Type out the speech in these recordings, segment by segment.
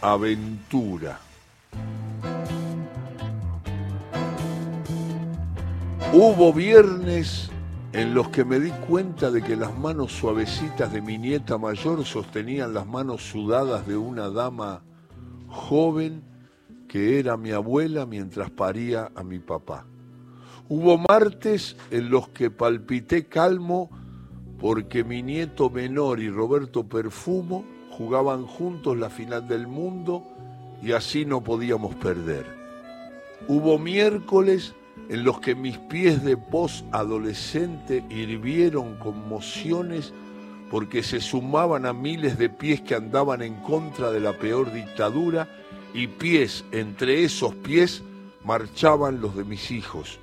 aventura. Hubo viernes en los que me di cuenta de que las manos suavecitas de mi nieta mayor sostenían las manos sudadas de una dama joven que era mi abuela mientras paría a mi papá. Hubo martes en los que palpité calmo porque mi nieto menor y Roberto Perfumo jugaban juntos la final del mundo y así no podíamos perder. Hubo miércoles en los que mis pies de pos adolescente hirvieron conmociones porque se sumaban a miles de pies que andaban en contra de la peor dictadura y pies, entre esos pies, marchaban los de mis hijos,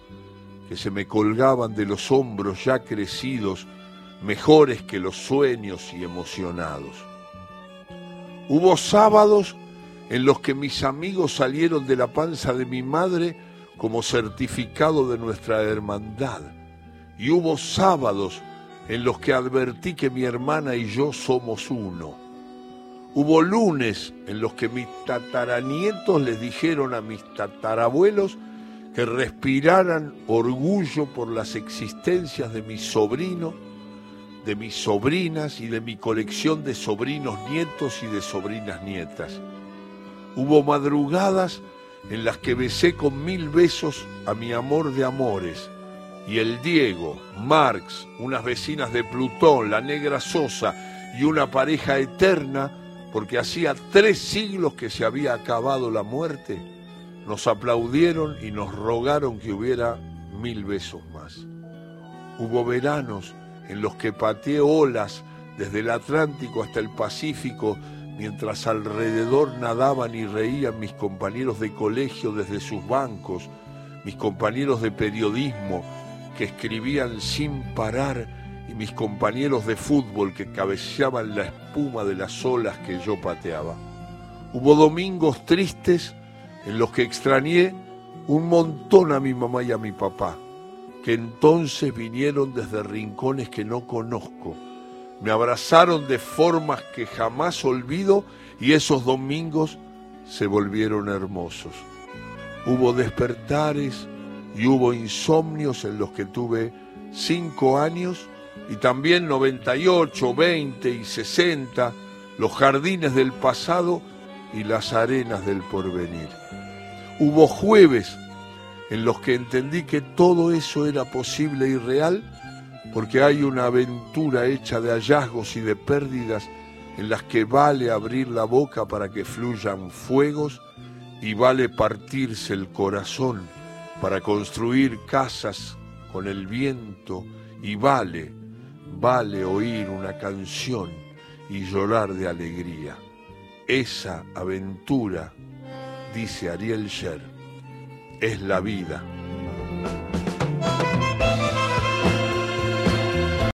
que se me colgaban de los hombros ya crecidos, mejores que los sueños y emocionados. Hubo sábados en los que mis amigos salieron de la panza de mi madre como certificado de nuestra hermandad. Y hubo sábados en los que advertí que mi hermana y yo somos uno. Hubo lunes en los que mis tataranietos les dijeron a mis tatarabuelos que respiraran orgullo por las existencias de mis sobrinos, de mis sobrinas y de mi colección de sobrinos nietos y de sobrinas nietas. Hubo madrugadas en las que besé con mil besos a mi amor de amores, y el Diego, Marx, unas vecinas de Plutón, la negra Sosa y una pareja eterna, porque hacía tres siglos que se había acabado la muerte, nos aplaudieron y nos rogaron que hubiera mil besos más. Hubo veranos en los que pateé olas desde el Atlántico hasta el Pacífico mientras alrededor nadaban y reían mis compañeros de colegio desde sus bancos, mis compañeros de periodismo que escribían sin parar y mis compañeros de fútbol que cabeceaban la espuma de las olas que yo pateaba. Hubo domingos tristes en los que extrañé un montón a mi mamá y a mi papá, que entonces vinieron desde rincones que no conozco me abrazaron de formas que jamás olvido y esos domingos se volvieron hermosos. Hubo despertares y hubo insomnios en los que tuve cinco años y también 98, 20 y 60, los jardines del pasado y las arenas del porvenir. Hubo jueves en los que entendí que todo eso era posible y real porque hay una aventura hecha de hallazgos y de pérdidas en las que vale abrir la boca para que fluyan fuegos y vale partirse el corazón para construir casas con el viento y vale, vale oír una canción y llorar de alegría. Esa aventura, dice Ariel Sher, es la vida.